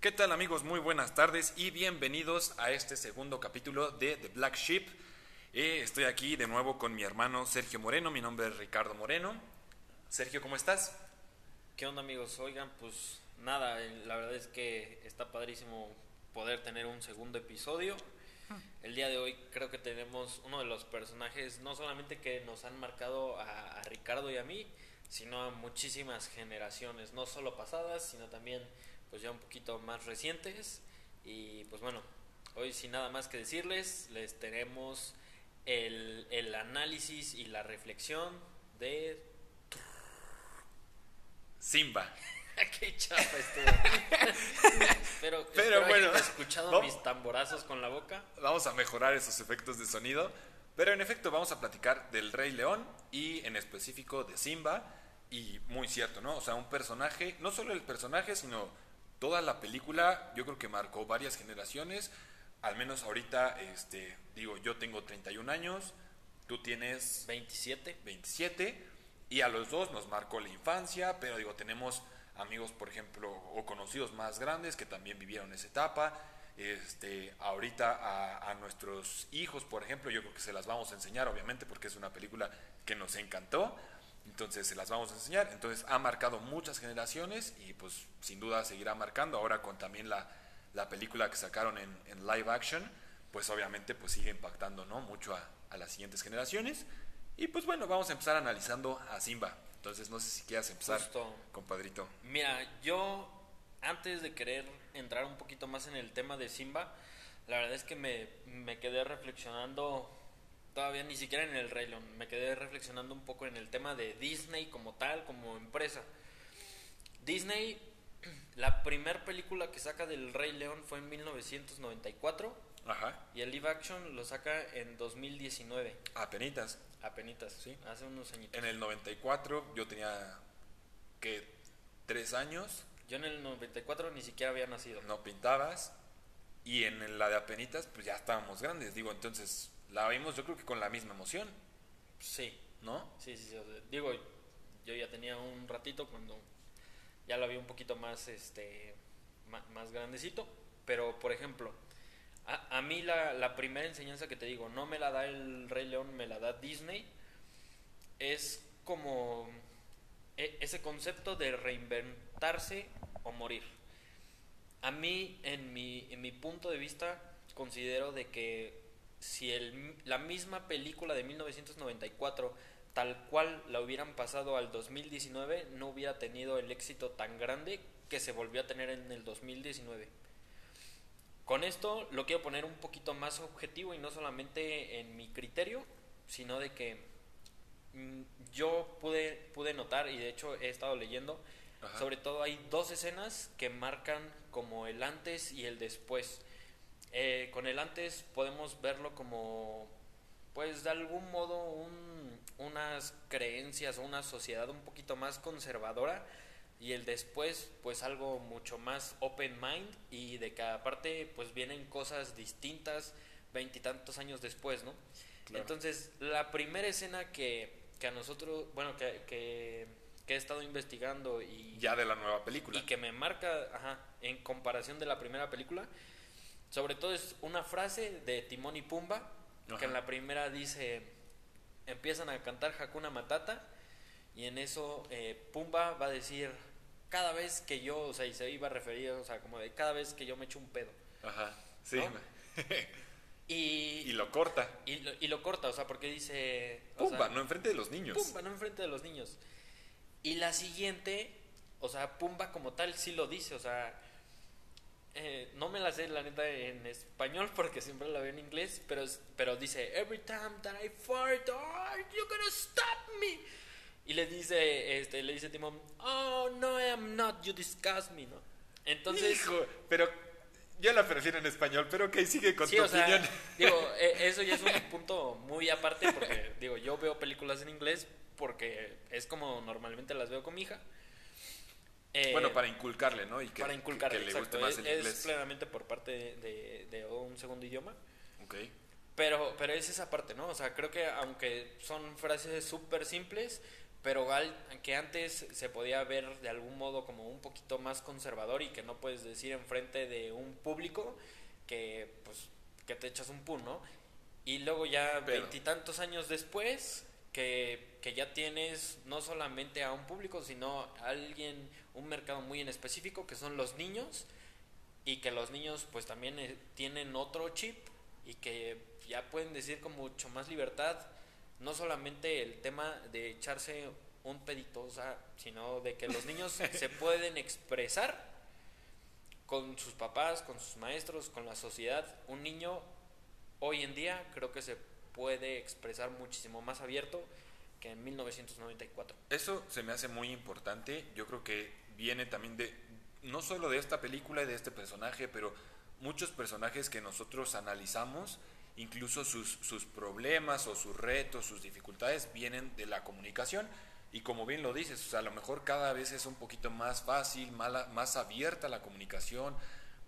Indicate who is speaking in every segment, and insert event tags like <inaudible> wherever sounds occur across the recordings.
Speaker 1: ¿Qué tal amigos? Muy buenas tardes y bienvenidos a este segundo capítulo de The Black Sheep. Eh, estoy aquí de nuevo con mi hermano Sergio Moreno, mi nombre es Ricardo Moreno. Sergio, ¿cómo estás?
Speaker 2: ¿Qué onda amigos? Oigan, pues nada, eh, la verdad es que está padrísimo poder tener un segundo episodio. El día de hoy creo que tenemos uno de los personajes, no solamente que nos han marcado a, a Ricardo y a mí, sino a muchísimas generaciones, no solo pasadas, sino también pues ya un poquito más recientes. Y pues bueno, hoy sin nada más que decirles, les tenemos el, el análisis y la reflexión de...
Speaker 1: Simba. <laughs>
Speaker 2: ¡Qué chapa estuvo! <laughs> Pero,
Speaker 1: Pero bueno,
Speaker 2: escuchado
Speaker 1: vamos-
Speaker 2: mis tamborazos con la boca.
Speaker 1: Vamos a mejorar esos efectos de sonido. Pero en efecto vamos a platicar del Rey León y en específico de Simba. Y muy cierto, ¿no? O sea, un personaje, no solo el personaje, sino toda la película, yo creo que marcó varias generaciones. Al menos ahorita, este, digo, yo tengo 31 años, tú tienes
Speaker 2: 27.
Speaker 1: 27 y a los dos nos marcó la infancia, pero digo, tenemos amigos, por ejemplo, o conocidos más grandes que también vivieron esa etapa. Este, ahorita a, a nuestros hijos, por ejemplo, yo creo que se las vamos a enseñar, obviamente, porque es una película que nos encantó. Entonces se las vamos a enseñar. Entonces ha marcado muchas generaciones y pues sin duda seguirá marcando. Ahora con también la, la película que sacaron en, en live action, pues obviamente pues sigue impactando ¿no? mucho a, a las siguientes generaciones. Y pues bueno, vamos a empezar analizando a Simba. Entonces no sé si quieras empezar,
Speaker 2: Justo.
Speaker 1: compadrito.
Speaker 2: Mira, yo antes de querer entrar un poquito más en el tema de Simba, la verdad es que me, me quedé reflexionando, todavía ni siquiera en el Rey León, me quedé reflexionando un poco en el tema de Disney como tal, como empresa. Disney, <clears throat> la primera película que saca del Rey León fue en 1994
Speaker 1: Ajá.
Speaker 2: y el live action lo saca en 2019,
Speaker 1: Apenitas.
Speaker 2: apenitas,
Speaker 1: Sí.
Speaker 2: hace unos añitos.
Speaker 1: En el 94 yo tenía, que Tres años,
Speaker 2: Yo en el 94 ni siquiera había nacido.
Speaker 1: no pintabas. Y en la de Apenitas, pues ya estábamos grandes. Digo, entonces la vimos yo creo que con la misma emoción,
Speaker 2: Sí,
Speaker 1: ¿no?
Speaker 2: Sí, sí, sí, digo, yo ya tenía un ratito cuando ya lo vi un poquito más, este, ma- más, grandecito, pero por ejemplo, a, a mí la, la primera enseñanza que te digo, no me la da el Rey León, me la da Disney, es como e- ese concepto de reinventarse o morir. A mí, en mi, en mi punto de vista, considero de que si el, la misma película de 1994, tal cual la hubieran pasado al 2019, no hubiera tenido el éxito tan grande que se volvió a tener en el 2019. Con esto lo quiero poner un poquito más objetivo y no solamente en mi criterio, sino de que mm, yo pude, pude notar, y de hecho he estado leyendo,
Speaker 1: Ajá.
Speaker 2: sobre todo hay dos escenas que marcan como el antes y el después. Eh, con el antes podemos verlo como, pues de algún modo, un- unas creencias o una sociedad un poquito más conservadora y el después, pues algo mucho más open mind y de que aparte, pues vienen cosas distintas veintitantos años después, ¿no?
Speaker 1: Claro.
Speaker 2: Entonces, la primera escena que, que a nosotros, bueno, que, que, que he estado investigando y,
Speaker 1: Ya de la nueva película.
Speaker 2: y que me marca ajá, en comparación de la primera película, sobre todo es una frase de Timón y Pumba,
Speaker 1: Ajá.
Speaker 2: que en la primera dice, empiezan a cantar Hakuna Matata, y en eso eh, Pumba va a decir, cada vez que yo, o sea, y se iba a referir, o sea, como de cada vez que yo me echo un pedo.
Speaker 1: Ajá. Sí.
Speaker 2: ¿No? <laughs> Y,
Speaker 1: y lo corta.
Speaker 2: y, lo, y lo corta, o sea, porque dice... o
Speaker 1: Pumba,
Speaker 2: sea,
Speaker 1: no enfrente de los niños.
Speaker 2: Pumba, no enfrente de los niños. Y la siguiente, o sea, Pumba como tal sí lo dice, o sea, eh, no me la sé la neta en español <laughs> porque siempre la veo en inglés, pero, pero dice, every time that I fart, oh, you're gonna stop me. Y le dice, este, le dice Timón, oh, no, I am not, you disgust me, ¿no? Entonces,
Speaker 1: Hijo, pero yo la prefiero en español, pero que sigue con
Speaker 2: sí,
Speaker 1: tu
Speaker 2: o sea,
Speaker 1: opinión.
Speaker 2: digo, <laughs> eh, eso ya es un punto muy aparte porque, digo, yo veo películas en inglés porque es como normalmente las veo con mi hija. Eh,
Speaker 1: bueno, para inculcarle, ¿no? Y que,
Speaker 2: para inculcarle,
Speaker 1: que, le
Speaker 2: exacto.
Speaker 1: guste más
Speaker 2: es,
Speaker 1: el
Speaker 2: es
Speaker 1: inglés.
Speaker 2: plenamente por parte de, de- de un segundo idioma.
Speaker 1: Ok.
Speaker 2: Pero, pero es esa parte, ¿no? O sea, creo que aunque son frases súper simples, pero al- que antes se podía ver de algún modo como un poquito más conservador y que no puedes decir enfrente de un público que pues que te echas un pun, ¿no? Y luego ya veintitantos años después que, que ya tienes no solamente a un público, sino a alguien, un mercado muy en específico que son los niños y que los niños pues también eh, tienen otro chip y que ya pueden decir con mucho más libertad no solamente el tema de echarse un pedito, o sea, sino de que los niños <laughs> se pueden expresar con sus papás, con sus maestros, con la sociedad. Un niño hoy en día creo que se puede expresar muchísimo más abierto que en 1994.
Speaker 1: Eso se me hace muy importante. Yo creo que viene también de, no solo de esta película y de este personaje, pero muchos personajes que nosotros analizamos, incluso sus, sus problemas o sus retos, sus dificultades, vienen de la comunicación. Y como bien lo dices, a lo mejor cada vez es un poquito más fácil, mala- más abierta la comunicación,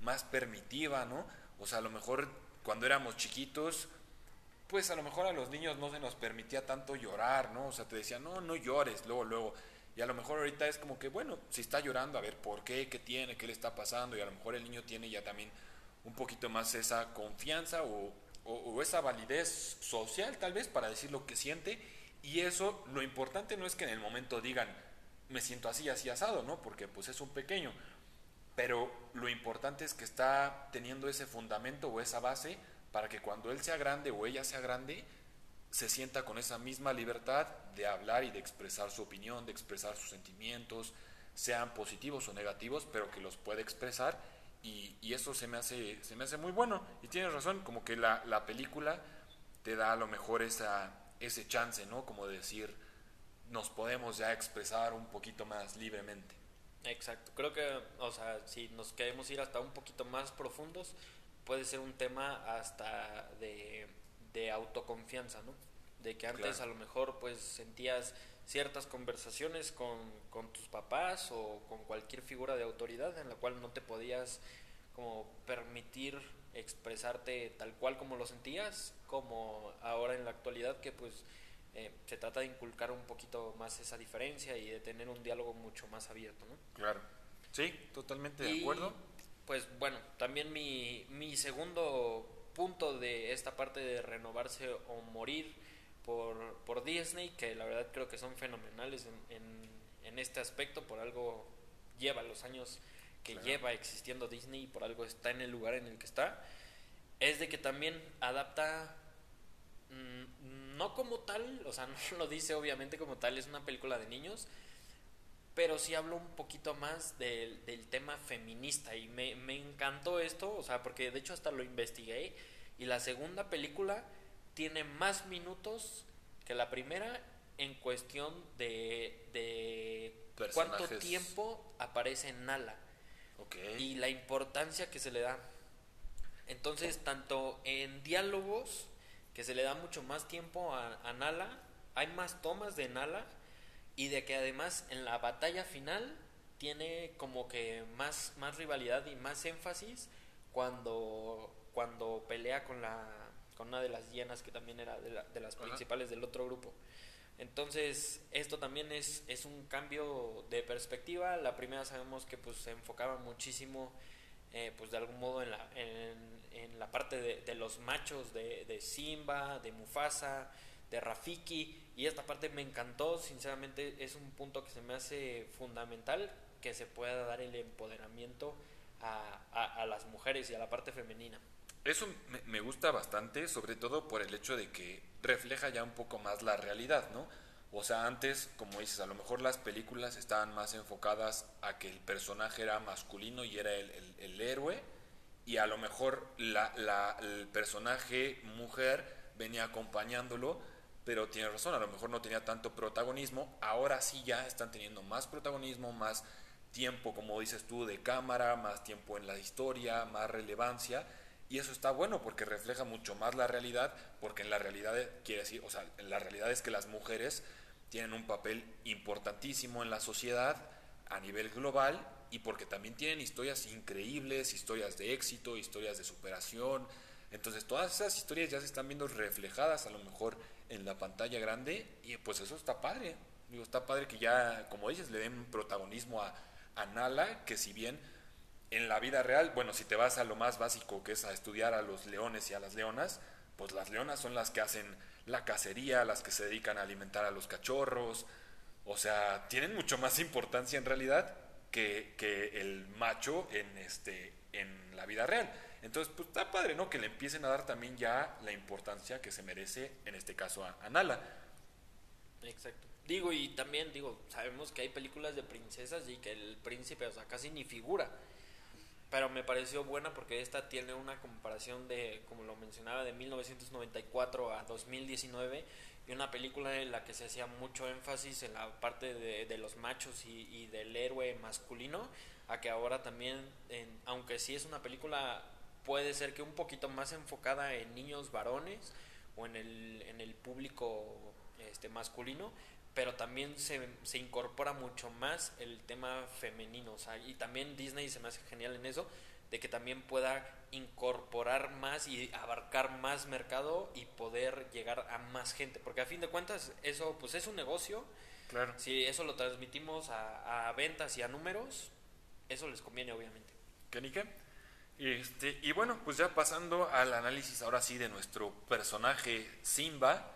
Speaker 1: más permitiva, ¿no? O sea, a lo mejor cuando éramos chiquitos, pues a lo mejor a los niños no se nos permitía tanto llorar, ¿no? O sea, te decían, no, no llores, luego, luego. Y a lo mejor ahorita es como que, bueno, si está llorando, a ver por qué, qué tiene, qué le está pasando. Y a lo mejor el niño tiene ya también un poquito más esa confianza o, esa validez social, tal vez, para decir lo que siente. Y eso, lo importante no es que en el momento digan, me siento así, así asado, ¿no? Porque pues es un pequeño. Pero lo importante es que está teniendo ese fundamento o esa base para que cuando él sea grande o ella sea grande, se sienta con esa misma libertad de hablar y de expresar su opinión, de expresar sus sentimientos, sean positivos o negativos, pero que los puede expresar y, y eso se me, hace, se me hace muy bueno. Y tienes razón, como que la, la película te da a lo mejor esa, ese chance, ¿no? Como de decir, nos podemos ya expresar un poquito más libremente.
Speaker 2: Exacto, creo que, o sea, si nos queremos ir hasta un poquito más profundos, puede ser un tema hasta de, de autoconfianza, ¿no? De que antes
Speaker 1: Claro.
Speaker 2: a lo mejor pues sentías ciertas conversaciones con, con tus papás o con cualquier figura de autoridad en la cual no te podías como permitir expresarte tal cual como lo sentías, como ahora en la actualidad que pues eh, se trata de inculcar un poquito más esa diferencia y de tener un diálogo mucho más abierto, ¿no?
Speaker 1: Claro. Sí, totalmente de acuerdo.
Speaker 2: Pues bueno, también mi, mi segundo punto de esta parte de renovarse o morir por, por Disney, que la verdad creo que son fenomenales en, en, en este aspecto, por algo lleva los años que
Speaker 1: Claro.
Speaker 2: lleva existiendo Disney y por algo está en el lugar en el que está, es de que también adapta mm, no como tal, o sea, <laughs> no lo dice obviamente como tal, es una película de niños, pero sí hablo un poquito más del, del tema feminista y me, me encantó esto, o sea, porque de hecho hasta lo investigué y la segunda película tiene más minutos que la primera en cuestión de, de cuánto tiempo aparece Nala
Speaker 1: Ok.
Speaker 2: y la importancia que se le da. Entonces, tanto en diálogos, que se le da mucho más tiempo a, a Nala, hay más tomas de Nala, y de que además en la batalla final tiene como que más, más rivalidad y más énfasis cuando, cuando pelea con la con una de las hienas que también era de, la- de las
Speaker 1: Ajá.
Speaker 2: principales del otro grupo. Entonces, esto también es, es un cambio de perspectiva. La primera sabemos que pues se enfocaba muchísimo, eh, pues de algún modo en la, en, en la parte de, de los machos de, de Simba, de Mufasa, de Rafiki. Y esta parte me encantó, sinceramente es un punto que se me hace fundamental, que se pueda dar el empoderamiento a, a, las mujeres y a la parte femenina.
Speaker 1: Eso me, me gusta bastante, sobre todo por el hecho de que refleja ya un poco más la realidad, ¿no? O sea, antes, como dices, a lo mejor las películas estaban más enfocadas a que el personaje era masculino y era el, el- el héroe, y a lo mejor la, la- el personaje mujer venía acompañándolo, pero tiene razón, a lo mejor no tenía tanto protagonismo, ahora sí ya están teniendo más protagonismo, más tiempo, como dices tú, de cámara, más tiempo en la historia, más relevancia, y eso está bueno porque refleja mucho más la realidad, porque en la realidad quiere decir, o sea, en la realidad es que las mujeres tienen un papel importantísimo en la sociedad a nivel global y porque también tienen historias increíbles, historias de éxito, historias de superación. Entonces todas esas historias ya se están viendo reflejadas a lo mejor en la pantalla grande y pues eso está padre. Digo, está padre que ya, como dices, le den protagonismo a, a Nala, que si bien en la vida real, bueno, si te vas a lo más básico, que es a estudiar a los leones y a las leonas, pues las leonas son las que hacen la cacería, las que se dedican a alimentar a los cachorros, o sea, tienen mucho más importancia en realidad que, que el macho en, este, en la vida real. Entonces, pues está padre, ¿no? Que le empiecen a dar también ya la importancia que se merece, en este caso, a, Nala.
Speaker 2: Exacto. Digo, y también, digo, sabemos que hay películas de princesas y que el príncipe, o sea, casi ni figura. Pero me pareció buena porque esta tiene una comparación de, como lo mencionaba, de 1994 a 2019 y una película en la que se hacía mucho énfasis en la parte de, los machos y, y, del héroe masculino, a que ahora también, en, aunque sí es una película, puede ser que un poquito más enfocada en niños varones o en el, en el público este, masculino, pero también se, se, incorpora mucho más el tema femenino, o sea, y también Disney se me hace genial en eso, de que también pueda incorporar más y abarcar más mercado y poder llegar a más gente, porque a fin de cuentas eso pues es un negocio,
Speaker 1: claro.
Speaker 2: si eso lo transmitimos a, a ventas y a números, eso les conviene obviamente.
Speaker 1: ¿Qué ni qué? Este, y bueno, pues ya pasando al análisis ahora sí de nuestro personaje Simba,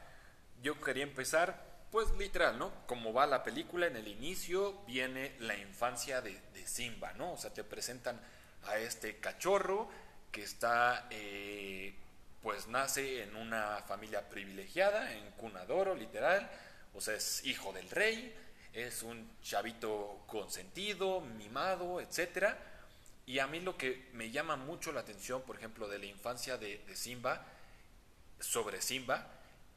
Speaker 1: yo quería empezar pues literal, ¿no? Como va la película, en el inicio viene la infancia de, Simba, ¿no? O sea, te presentan a este cachorro que está, eh, pues nace en una familia privilegiada, en cunadoro, literal, o sea, es hijo del rey, es un chavito consentido, mimado, etcétera. Y a mí lo que me llama mucho la atención, por ejemplo, de la infancia de, de Simba, sobre Simba,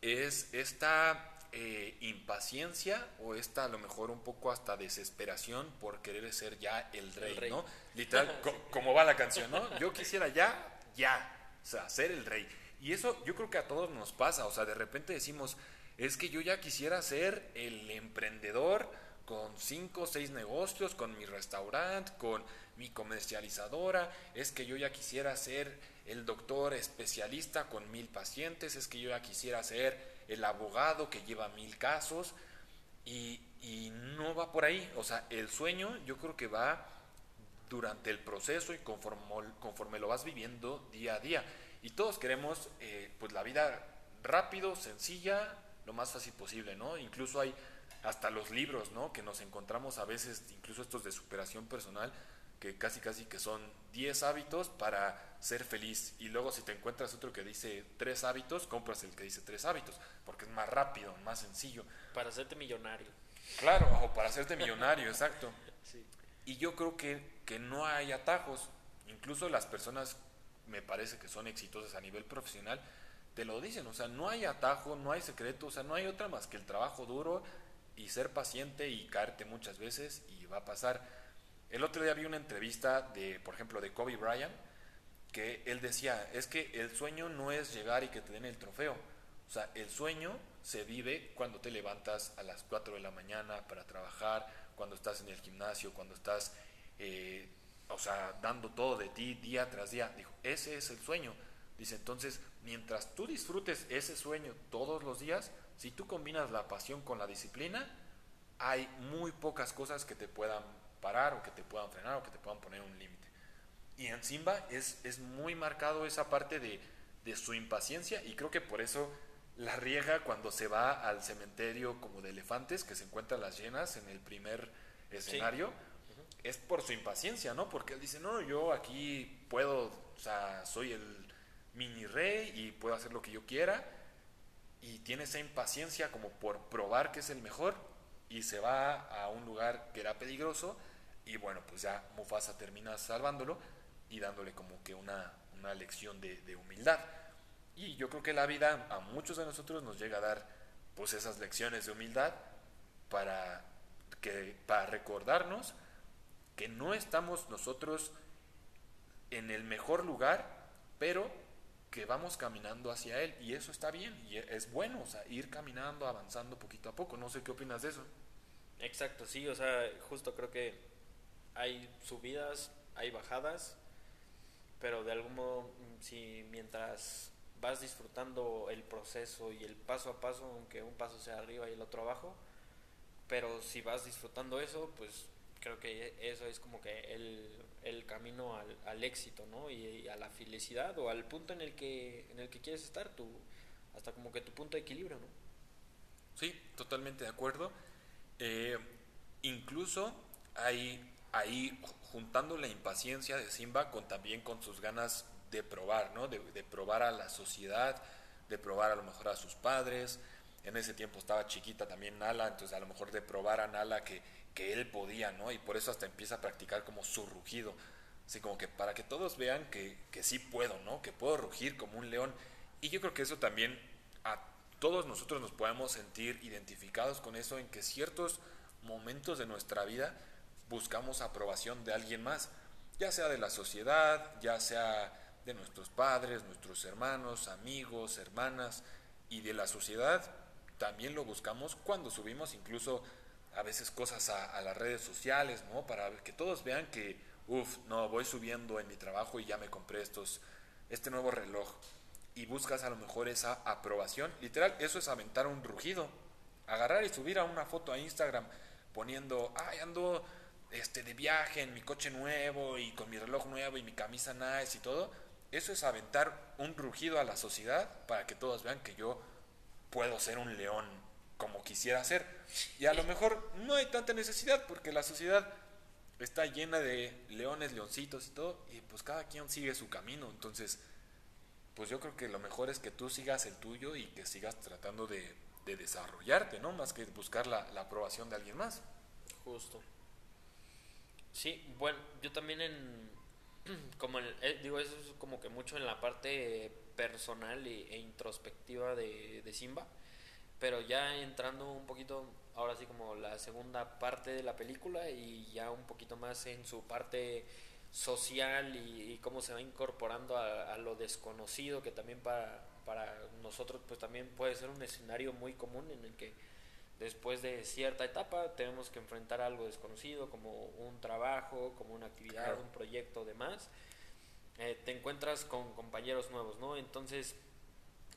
Speaker 1: es esta eh, impaciencia o esta a lo mejor un poco hasta desesperación por querer ser ya el rey,
Speaker 2: El rey.
Speaker 1: ¿no? Literal, <laughs> co- como va la canción, ¿no? Yo quisiera ya, ya, o sea, ser el rey. Y eso yo creo que a todos nos pasa, o sea, de repente decimos, es que yo ya quisiera ser el emprendedor con cinco o seis negocios, con mi restaurante, con mi comercializadora, es que yo ya quisiera ser el doctor especialista con mil pacientes, es que yo ya quisiera ser el abogado que lleva mil casos y, y no va por ahí, o sea, el sueño yo creo que va durante el proceso y conforme, conforme lo vas viviendo día a día. Y todos queremos eh, pues la vida rápido, sencilla, lo más fácil posible, ¿no? Incluso hay hasta los libros, ¿no? Que nos encontramos a veces, incluso estos de superación personal, que casi casi que son 10 hábitos para ser feliz. Y luego si te encuentras otro que dice 3 hábitos, compras el que dice 3 hábitos, porque es más rápido, más sencillo.
Speaker 2: Para hacerte millonario.
Speaker 1: Claro, o para hacerte millonario, <laughs> exacto.
Speaker 2: Sí.
Speaker 1: Y yo creo que, que no hay atajos. Incluso las personas, me parece que son exitosas a nivel profesional, te lo dicen. O sea, no hay atajo, no hay secreto, o sea, no hay otra más que el trabajo duro y ser paciente y caerte muchas veces y va a pasar. El otro día vi una entrevista de, por ejemplo, de Kobe Bryant, que él decía, es que el sueño no es llegar y que te den el trofeo. O sea, el sueño se vive cuando te levantas a las 4 de la mañana para trabajar, cuando estás en el gimnasio, cuando estás, eh, o sea, dando todo de ti día tras día. Dijo, ese es el sueño. Dice, entonces, mientras tú disfrutes ese sueño todos los días, si tú combinas la pasión con la disciplina, hay muy pocas cosas que te puedan parar o que te puedan frenar o que te puedan poner un límite. Y en Simba es, es muy marcado esa parte de, de su impaciencia y creo que por eso la riega cuando se va al cementerio como de elefantes, que se encuentran las llenas en el primer escenario, es por su impaciencia, ¿no? Porque él dice, no, yo aquí puedo, o sea, soy el mini rey y puedo hacer lo que yo quiera, y tiene esa impaciencia como por probar que es el mejor, y se va a un lugar que era peligroso, y bueno, pues ya Mufasa termina salvándolo y dándole como que una, una lección de, de humildad. Y yo creo que la vida a muchos de nosotros nos llega a dar pues esas lecciones de humildad para, que, para recordarnos que no estamos nosotros en el mejor lugar, pero que vamos caminando hacia él y eso está bien y es bueno, o sea, ir caminando, avanzando poquito a poco. No sé qué opinas de eso.
Speaker 2: Exacto, sí, o sea, justo creo que hay subidas, hay bajadas, pero de algún modo, mm, si mientras vas disfrutando el proceso y el paso a paso, aunque un paso sea arriba y el otro abajo, pero si vas disfrutando eso, pues creo que eso es como que el, el camino al, al, éxito, ¿no? Y, a la felicidad o al punto en el que, en el que quieres estar, tu, hasta como que tu punto de equilibrio, ¿no?
Speaker 1: Sí, totalmente de acuerdo. Eh, incluso hay ahí juntando la impaciencia de Simba con también con sus ganas de probar, ¿no? De, de, probar a la sociedad, de probar a lo mejor a sus padres. En ese tiempo estaba chiquita también Nala, entonces a lo mejor de probar a Nala que, que él podía, ¿no? Y por eso hasta empieza a practicar como su rugido. Así como que para que todos vean que, que sí puedo, ¿no? Que puedo rugir como un león. Y yo creo que eso también a todos nosotros nos podemos sentir identificados con eso en que ciertos momentos de nuestra vida buscamos aprobación de alguien más, ya sea de la sociedad, ya sea de nuestros padres, nuestros hermanos, amigos, hermanas, y de la sociedad también lo buscamos cuando subimos incluso a veces cosas a, las redes sociales, ¿no? Para que todos vean que, uff, no, voy subiendo en mi trabajo y ya me compré estos, este nuevo reloj. Y buscas a lo mejor esa aprobación. Literal, eso es aventar un rugido. Agarrar y subir a una foto a Instagram poniendo, ay, ando este, de viaje en mi coche nuevo y con mi reloj nuevo y mi camisa nice y todo, eso es aventar un rugido a la sociedad para que todos vean que yo puedo ser un león como quisiera ser. Y a lo mejor no hay tanta necesidad porque la sociedad está llena de leones, leoncitos y todo, y pues cada quien sigue su camino. Entonces, pues yo creo que lo mejor es que tú sigas el tuyo y que sigas tratando de, de desarrollarte, ¿no? Más que buscar la, la aprobación de alguien más.
Speaker 2: Justo. Sí, bueno, yo también en, <clears throat> como el, eh, digo, eso es como que mucho en la parte personal e, e introspectiva de, de, Simba, pero ya entrando un poquito, ahora sí como la segunda parte de la película y ya un poquito más en su parte social y, y cómo se va incorporando a, a, lo desconocido, que también para, para nosotros pues también puede ser un escenario muy común en el que después de cierta etapa tenemos que enfrentar algo desconocido como un trabajo, como una actividad, claro. un proyecto, demás. Eh, te encuentras con compañeros nuevos, ¿no? Entonces,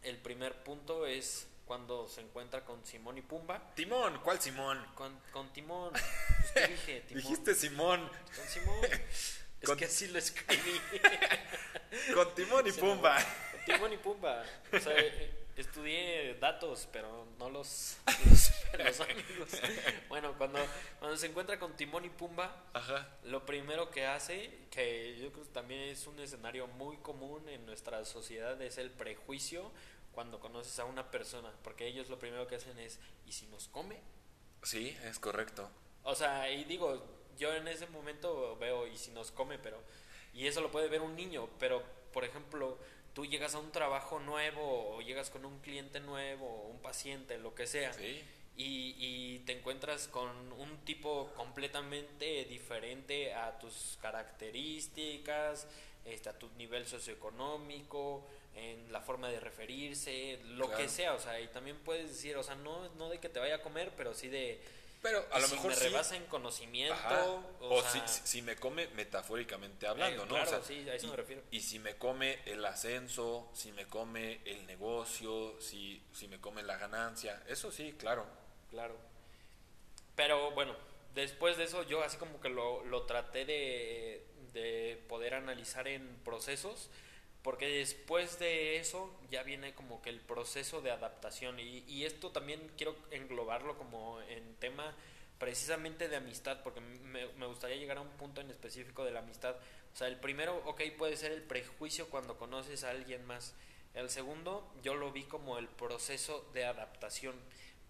Speaker 2: el primer punto es cuando se encuentra con Simón y Pumba.
Speaker 1: Timón, ¿cuál Simón?
Speaker 2: Con, con Timón. <laughs> Pues, ¿qué dije? Timón.
Speaker 1: Dijiste Simón.
Speaker 2: Con Simón. Es con... que así lo escribí. <laughs>
Speaker 1: con Timón y Pumba.
Speaker 2: Con Timón y Pumba. O sea, estudié datos, pero no los, <laughs> los, los amigos. Bueno, cuando, cuando se encuentra con Timón y Pumba,
Speaker 1: Ajá.
Speaker 2: lo primero que hace, que yo creo que también es un escenario muy común en nuestra sociedad, es el prejuicio cuando conoces a una persona, porque ellos lo primero que hacen es, ¿y si nos come?
Speaker 1: Sí, es correcto.
Speaker 2: O sea, y digo, yo en ese momento veo, ¿y si nos come? Pero, y eso lo puede ver un niño, pero, por ejemplo, tú llegas a un trabajo nuevo o llegas con un cliente nuevo, un paciente, lo que sea,
Speaker 1: sí.
Speaker 2: y, y, te encuentras con un tipo completamente diferente a tus características, este, a tu nivel socioeconómico, en la forma de referirse, lo claro. que sea, o sea, y también puedes decir, o sea, no, no de que te vaya a comer, pero sí de
Speaker 1: pero a lo
Speaker 2: si
Speaker 1: mejor
Speaker 2: me
Speaker 1: sí.
Speaker 2: rebasa en conocimiento
Speaker 1: Ajá.
Speaker 2: o,
Speaker 1: o
Speaker 2: sea,
Speaker 1: si, si, me come metafóricamente hablando
Speaker 2: eh,
Speaker 1: no
Speaker 2: claro,
Speaker 1: o sea,
Speaker 2: sí, a eso
Speaker 1: y,
Speaker 2: me refiero
Speaker 1: y si me come el ascenso si me come el negocio si si me come la ganancia eso sí claro
Speaker 2: claro pero bueno después de eso yo así como que lo, lo traté de, de poder analizar en procesos porque después de eso ya viene como que el proceso de adaptación. Y, y, esto también quiero englobarlo como en tema precisamente de amistad porque me, me, gustaría llegar a un punto en específico de la amistad. O sea el primero ok puede ser el prejuicio cuando conoces a alguien más. El segundo yo lo vi como el proceso de adaptación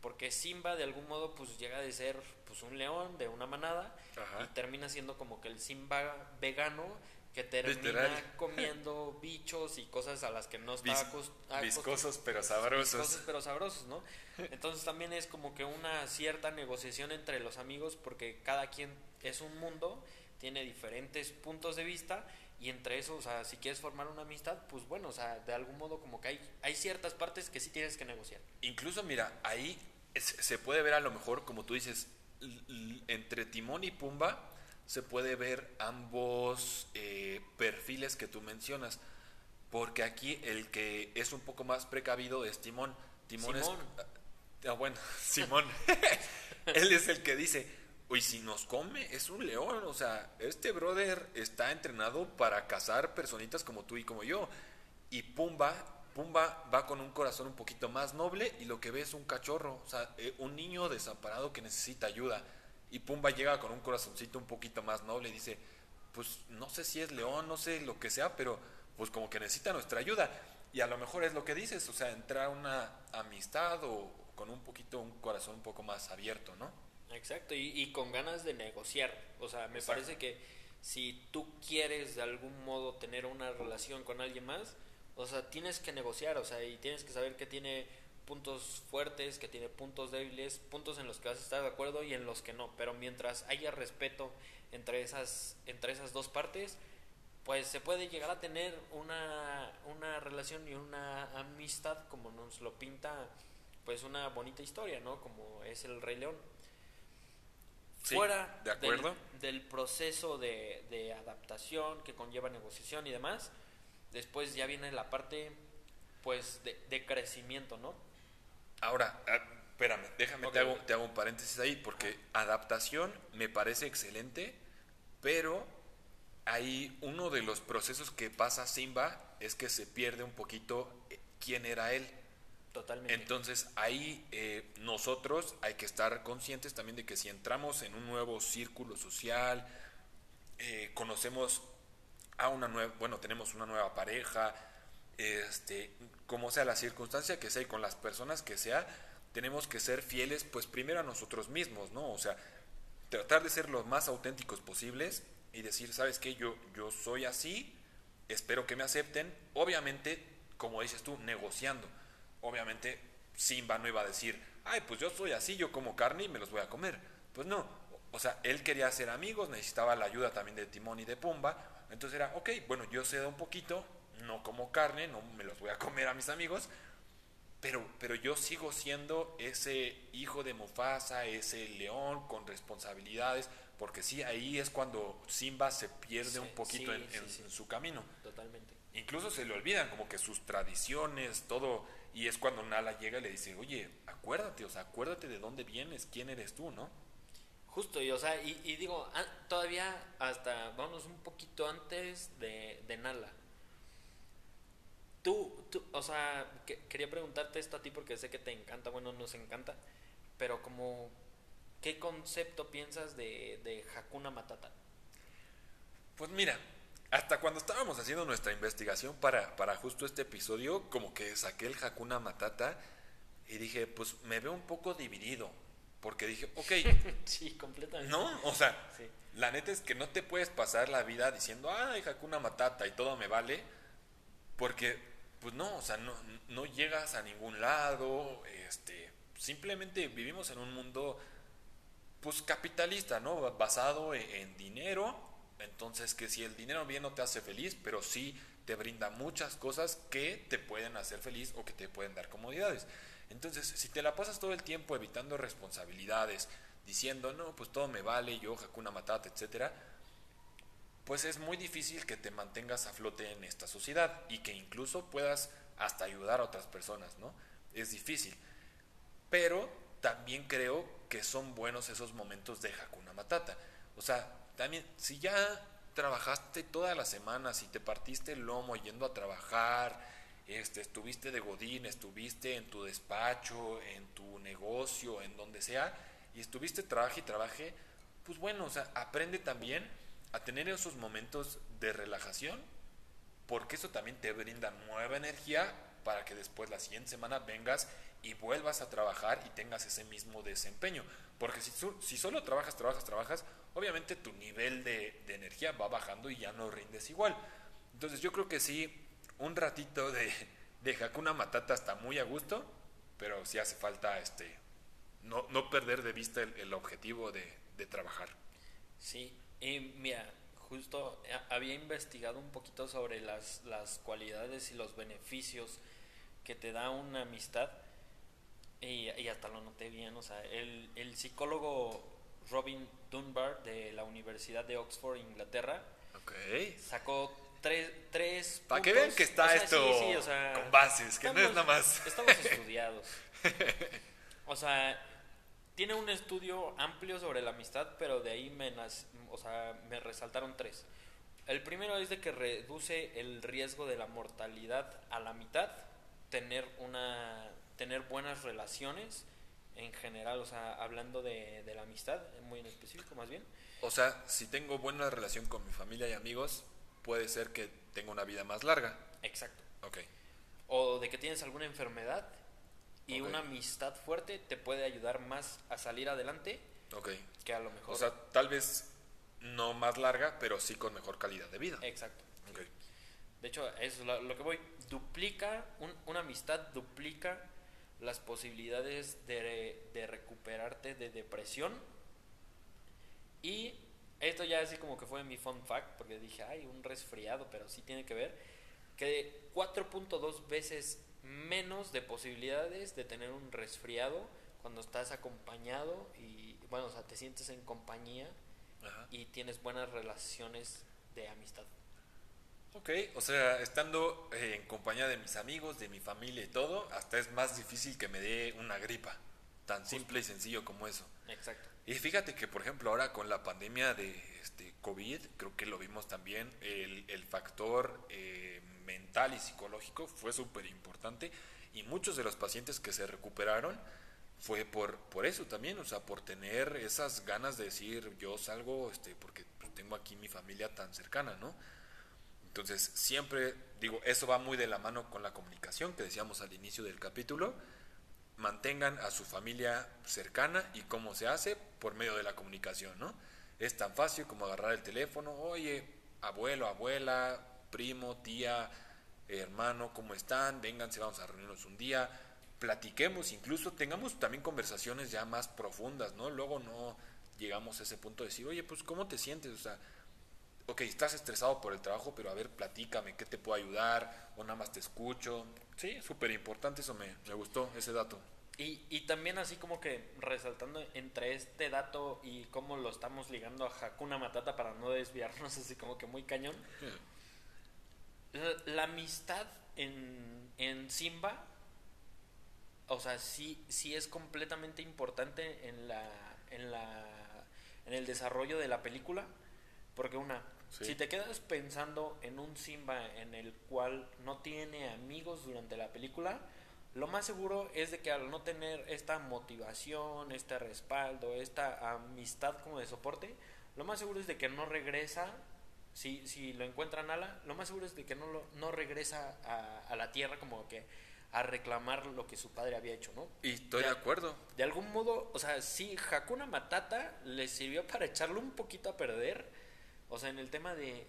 Speaker 2: porque Simba de algún modo pues llega de ser pues un león de una manada
Speaker 1: Ajá.
Speaker 2: y termina siendo como que el Simba vegano que termina
Speaker 1: Literal.
Speaker 2: comiendo <laughs> bichos y cosas a las que no está
Speaker 1: Vis, viscosos pero sabrosos
Speaker 2: viscosos pero sabrosos no <laughs> entonces también es como que una cierta negociación entre los amigos porque cada quien es un mundo tiene diferentes puntos de vista y entre eso, o sea, si quieres formar una amistad, pues bueno, o sea, de algún modo como que hay, hay ciertas partes que sí tienes que negociar.
Speaker 1: Incluso, mira, ahí se puede ver a lo mejor, como tú dices, entre Timón y Pumba, se puede ver ambos eh, perfiles que tú mencionas. Porque aquí el que es un poco más precavido es Timón. Timón
Speaker 2: Simón.
Speaker 1: es. Ah, bueno, <laughs> Simón. <laughs> Él es el que dice, oye, si nos come, es un león. O sea, este brother está entrenado para cazar personitas como tú y como yo. Y Pumba, Pumba va con un corazón un poquito más noble y lo que ve es un cachorro, o sea, eh, un niño desamparado que necesita ayuda. Y Pumba llega con un corazoncito un poquito más noble y dice, pues no sé si es león, no sé lo que sea, pero pues como que necesita nuestra ayuda. Y a lo mejor es lo que dices, o sea, entrar una amistad o con un poquito, un corazón un poco más abierto, ¿no?
Speaker 2: Exacto, y, con ganas de negociar. O sea, me parece que si tú quieres de algún modo tener una relación con alguien más, o sea, tienes que negociar, o sea, y tienes que saber que tiene puntos fuertes, que tiene puntos débiles, puntos en los que vas a estar de acuerdo y en los que no. Pero mientras haya respeto entre esas, entre esas dos partes, pues se puede llegar a tener una, una relación y una amistad como nos lo pinta pues una bonita historia, ¿no? Como es el Rey León. Fuera
Speaker 1: de acuerdo.
Speaker 2: Del, proceso de, de, adaptación que conlleva negociación y demás, después ya viene la parte pues de, de crecimiento, ¿no?
Speaker 1: Ahora, ah, espérame, déjame, te, hago, te hago un paréntesis ahí, porque adaptación me parece excelente, pero ahí uno de los procesos que pasa Simba es que se pierde un poquito eh, quién era él.
Speaker 2: Totalmente.
Speaker 1: Entonces ahí eh, nosotros hay que estar conscientes también de que si entramos en un nuevo círculo social, eh, conocemos a una nueva, bueno, tenemos una nueva pareja, este, como sea la circunstancia que sea y con las personas que sea, tenemos que ser fieles, pues primero a nosotros mismos, ¿no? O sea, tratar de ser los más auténticos posibles y decir, ¿sabes qué? Yo, yo soy así, espero que me acepten, obviamente, como dices tú, negociando. Obviamente, Simba no iba a decir, ay, pues yo soy así, yo como carne y me los voy a comer. Pues no, o sea, él quería ser amigos, necesitaba la ayuda también de Timón y de Pumba, entonces era, ok, bueno, yo cedo un poquito, no como carne, no me los voy a comer a mis amigos, pero, pero yo sigo siendo ese hijo de Mufasa, ese león con responsabilidades, porque sí, ahí es cuando Simba se pierde un poquito en, su camino.
Speaker 2: Totalmente.
Speaker 1: Incluso se le olvidan como que sus tradiciones, todo, y es cuando Nala llega y le dice, oye, acuérdate, o sea, acuérdate de dónde vienes, quién eres tú, ¿no?
Speaker 2: Justo, y o sea, y, digo, ah, todavía hasta, vamos un poquito antes de, de Nala. Tú, tú, o sea, quería preguntarte esto a ti porque sé que te encanta, bueno, nos encanta, pero como, ¿qué concepto piensas de, de Hakuna Matata?
Speaker 1: Pues mira, hasta cuando estábamos haciendo nuestra investigación para, para justo este episodio, como que saqué el Hakuna Matata y dije, pues me veo un poco dividido, porque dije, ok. <laughs>
Speaker 2: sí, completamente.
Speaker 1: No, o sea, la neta es que no te puedes pasar la vida diciendo, ay, Hakuna Matata y todo me vale, porque pues no, o sea, no, no llegas a ningún lado, este, simplemente vivimos en un mundo pues capitalista, ¿no? Basado e, en, dinero, entonces que si el dinero bien no te hace feliz, pero sí te brinda muchas cosas que te pueden hacer feliz o que te pueden dar comodidades. Entonces, si te la pasas todo el tiempo evitando responsabilidades, diciendo, no, pues todo me vale, yo, Hakuna Matata, etcétera, pues es muy difícil que te mantengas a flote en esta sociedad y que incluso puedas hasta ayudar a otras personas, ¿no? Es difícil. Pero también creo que son buenos esos momentos de Hakuna Matata. O sea, también, si ya trabajaste toda la semana, si te partiste el lomo yendo a trabajar, este, estuviste de godín, estuviste en tu despacho, en tu negocio, en donde sea, y estuviste trabaje y trabaje, pues bueno, o sea, aprende también a tener esos momentos de relajación, porque eso también te brinda nueva energía para que después la siguiente semana vengas y vuelvas a trabajar y tengas ese mismo desempeño. Porque si, solo trabajas, trabajas, trabajas, obviamente tu nivel de, energía va bajando y ya no rindes igual. Entonces yo creo que sí, un ratito de, de Hakuna Matata está muy a gusto, pero sí hace falta este, no, no perder de vista el, objetivo de trabajar.
Speaker 2: Sí, y mira, justo eh, había investigado un poquito sobre las, las cualidades y los beneficios que te da una amistad y, y hasta lo noté bien, o sea, el, el, psicólogo Robin Dunbar de la Universidad de Oxford, Inglaterra, sacó tres, tres
Speaker 1: Para que vean que está esto con bases, que no es nada más.
Speaker 2: Estamos <laughs> estudiados. O sea, tiene un estudio amplio sobre la amistad, pero de ahí me, o sea, me resaltaron tres. El primero es de que reduce el riesgo de la mortalidad a la mitad, tener una tener buenas relaciones en general, o sea, hablando de, de la amistad, muy en específico más bien.
Speaker 1: O sea, si tengo buena relación con mi familia y amigos, puede ser que tenga una vida más larga.
Speaker 2: Exacto.
Speaker 1: Ok.
Speaker 2: O de que tienes alguna enfermedad y una amistad fuerte te puede ayudar más a salir adelante que a lo mejor.
Speaker 1: O sea, tal vez no más larga, pero sí con mejor calidad de vida.
Speaker 2: Exacto. De hecho, eso es lo, lo que voy. Duplica, un- una amistad duplica las posibilidades de, de recuperarte de depresión. Y esto ya así como que fue mi fun fact, porque dije, ay, un resfriado, pero sí tiene que ver, que 4.2 veces menos de posibilidades de tener un resfriado cuando estás acompañado y, bueno, o sea, te sientes en compañía
Speaker 1: Ajá.
Speaker 2: y tienes buenas relaciones de amistad.
Speaker 1: Ok, o sea, estando eh, en compañía de mis amigos, de mi familia y todo, hasta es más difícil que me dé una gripa. Tan simple y sencillo como eso.
Speaker 2: Exacto.
Speaker 1: Y fíjate que, por ejemplo, ahora con la pandemia de este, COVID, creo que lo vimos también, el, el factor eh, mental y psicológico fue súper importante y muchos de los pacientes que se recuperaron fue por, por eso también, o sea, por tener esas ganas de decir, yo salgo este, porque pues, tengo aquí mi familia tan cercana, ¿no? Entonces, siempre, digo, eso va muy de la mano con la comunicación que decíamos al inicio del capítulo. Mantengan a su familia cercana y cómo se hace por medio de la comunicación, ¿no? Es tan fácil como agarrar el teléfono, oye, abuelo, abuela, primo, tía, hermano, ¿cómo están? Vénganse, vamos a reunirnos un día, platiquemos, incluso tengamos también conversaciones ya más profundas, ¿no? Luego no llegamos a ese punto de decir, oye, pues, ¿cómo te sientes? O sea, ok, estás estresado por el trabajo, pero a ver, platícame, ¿qué te puedo ayudar? O nada más te escucho. Sí, súper importante, eso me, me gustó, ese dato.
Speaker 2: Y, y también así como que resaltando entre este dato y cómo lo estamos ligando a Hakuna Matata para no desviarnos <laughs> así como que muy cañón. La, la amistad en, en Simba, o sea, sí, sí es completamente importante en la, en la, en el desarrollo de la película, porque una,
Speaker 1: Sí.
Speaker 2: si te quedas pensando en un Simba en el cual no tiene amigos durante la película, lo más seguro es de que al no tener esta motivación, este respaldo, esta amistad como de soporte, lo más seguro es de que no regresa, si, si lo encuentra Nala, lo más seguro es de que no, lo, no regresa a, a la tierra como que a reclamar lo que su padre había hecho, ¿no?
Speaker 1: Y estoy de acuerdo.
Speaker 2: De algún modo, o sea, sí, Hakuna Matata le sirvió para echarlo un poquito a perder. O sea, en el tema de.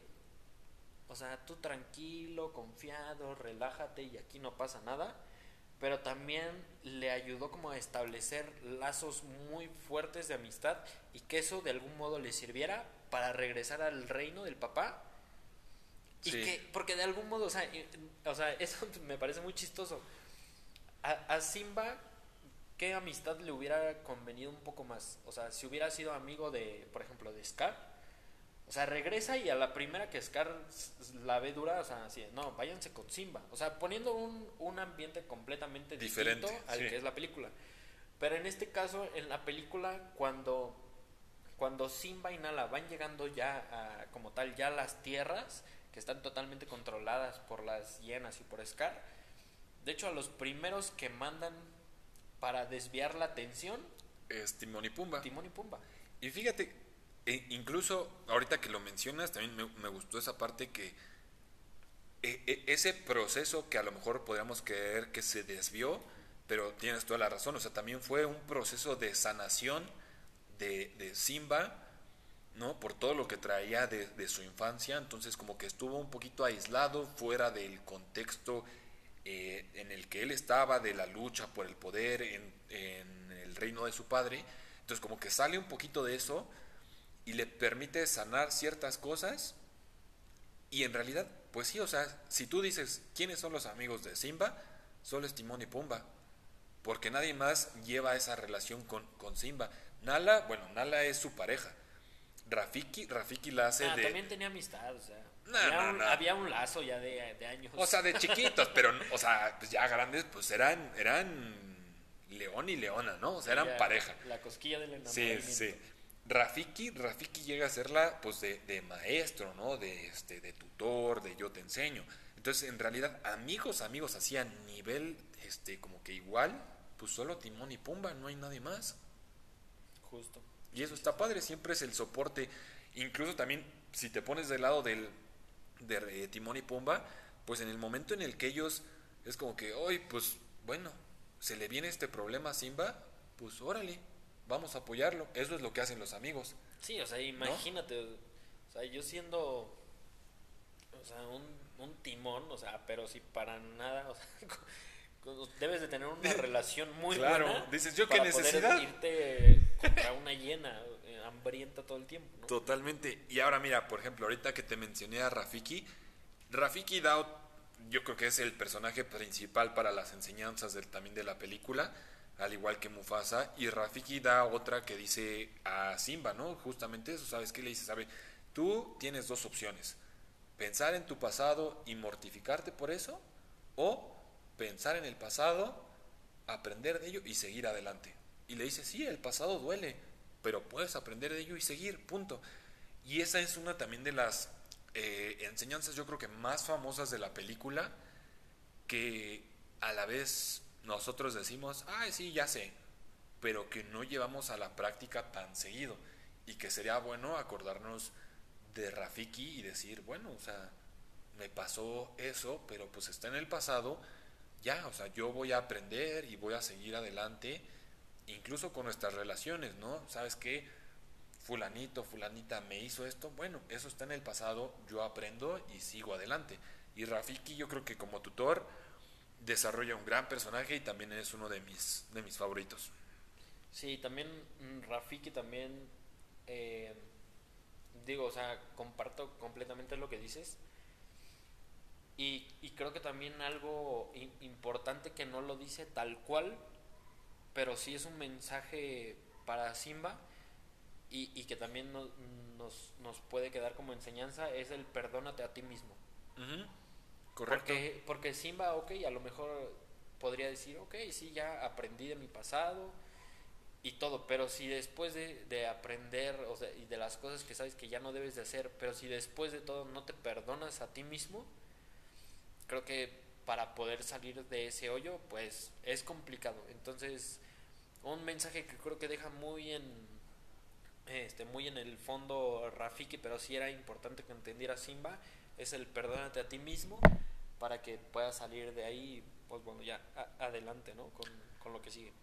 Speaker 2: O sea, tú tranquilo, confiado, relájate y aquí no pasa nada. Pero también le ayudó como a establecer lazos muy fuertes de amistad y que eso de algún modo le sirviera para regresar al reino del papá. Y
Speaker 1: Sí.
Speaker 2: que, porque de algún modo, o sea, y- o sea, <laughs> eso me parece muy chistoso. A, a Simba, ¿qué amistad le hubiera convenido un poco más? O sea, si hubiera sido amigo de, por ejemplo, de Scar. O sea, regresa y a la primera que Scar la ve dura, o sea, así, no, váyanse con Simba. O sea, poniendo un, un ambiente completamente
Speaker 1: Diferente,
Speaker 2: distinto al
Speaker 1: sí.
Speaker 2: que es la película. Pero en este caso, en la película, cuando, cuando Simba y Nala van llegando ya a, como tal, ya a las tierras, que están totalmente controladas por las hienas y por Scar, de hecho, a los primeros que mandan para desviar la atención,
Speaker 1: Es Timón y Pumba.
Speaker 2: Timón y Pumba.
Speaker 1: Y fíjate, e- incluso ahorita que lo mencionas, también me, me gustó esa parte que e- e- ese proceso que a lo mejor podríamos creer que se desvió, pero tienes toda la razón, o sea, también fue un proceso de sanación de, de Simba, Por todo lo que traía de, su infancia, entonces como que estuvo un poquito aislado, fuera del contexto eh, en el que él estaba, de la lucha por el poder en, en el reino de su padre, entonces como que sale un poquito de eso y le permite sanar ciertas cosas y en realidad, pues sí, o sea, si tú dices, ¿quiénes son los amigos de Simba? Solo es Timón y Pumba. Porque nadie más lleva esa relación con, con Simba. Nala, bueno, Nala es su pareja. Rafiki, Rafiki la hace
Speaker 2: Ah,
Speaker 1: de...
Speaker 2: también tenía amistad, o sea.
Speaker 1: No,
Speaker 2: había,
Speaker 1: no,
Speaker 2: un,
Speaker 1: no.
Speaker 2: había un lazo ya de, de años.
Speaker 1: O sea, de <laughs> chiquitos, pero, o sea, pues ya grandes, pues eran, eran león y leona, ¿no? O sea, eran pareja.
Speaker 2: La cosquilla del enamoramiento.
Speaker 1: Sí, sí. Rafiki, Rafiki llega a serla pues de, de, maestro, ¿no? De, este, de tutor, de yo te enseño. Entonces, en realidad, amigos, amigos, así a nivel, este, como que igual, pues solo Timón y Pumba, no hay nadie más.
Speaker 2: Justo.
Speaker 1: Y eso está padre, siempre es el soporte. Incluso también, si te pones del lado del, de Timón y Pumba, pues en el momento en el que ellos, es como que, hoy, pues, bueno, se le viene este problema a Simba, pues órale, vamos a apoyarlo. Eso es lo que hacen los amigos.
Speaker 2: Sí, o sea, imagínate, o sea, yo siendo, o sea, un, un timón, o sea, pero si para nada, o sea, <laughs> debes de tener una relación muy
Speaker 1: claro,
Speaker 2: buena.
Speaker 1: dices yo qué necesidad.
Speaker 2: irte contra una hiena eh, hambrienta todo el tiempo. ¿no?
Speaker 1: Totalmente. Y ahora mira, por ejemplo, ahorita que te mencioné a Rafiki, Rafiki da, yo creo que es el personaje principal para las enseñanzas del, también de la película, al igual que Mufasa, y Rafiki da otra que dice a Simba, ¿no? Justamente eso, ¿sabes qué le dice? Sabe, tú tienes dos opciones, pensar en tu pasado y mortificarte por eso, o pensar en el pasado, aprender de ello y seguir adelante. Y le dice, sí, el pasado duele, pero puedes aprender de ello y seguir, punto. Y esa es una también de las eh, enseñanzas yo creo que más famosas de la película, que a la vez nosotros decimos, ay, sí, ya sé, pero que no llevamos a la práctica tan seguido. Y que sería bueno acordarnos de Rafiki y decir, bueno, o sea, me pasó eso, pero pues está en el pasado ya, o sea, yo voy a aprender y voy a seguir adelante, incluso con nuestras relaciones, ¿no? ¿Sabes qué? Fulanito, fulanita me hizo esto, bueno, eso está en el pasado, yo aprendo y sigo adelante. Y Rafiki yo creo que como tutor desarrolla un gran personaje y también es uno de mis, de mis favoritos.
Speaker 2: Sí, también mm, Rafiki también, eh, digo, o sea, comparto completamente lo que dices y, creo que también algo importante que no lo dice tal cual, pero sí es un mensaje para Simba y, que también nos, nos, puede quedar como enseñanza, es el perdónate a ti mismo.
Speaker 1: Correcto.
Speaker 2: Porque, porque Simba, ok, a lo mejor podría decir, ok, sí, ya aprendí de mi pasado y todo, pero si después de, de aprender o sea, y de las cosas que sabes que ya no debes de hacer, pero si después de todo no te perdonas a ti mismo, creo que para poder salir de ese hoyo, pues es complicado. Entonces, un mensaje que creo que deja muy en este muy en el fondo Rafiki, pero sí era importante que entendiera Simba, es el perdónate a ti mismo para que puedas salir de ahí, pues bueno, ya adelante, ¿no? Con, con lo que sigue.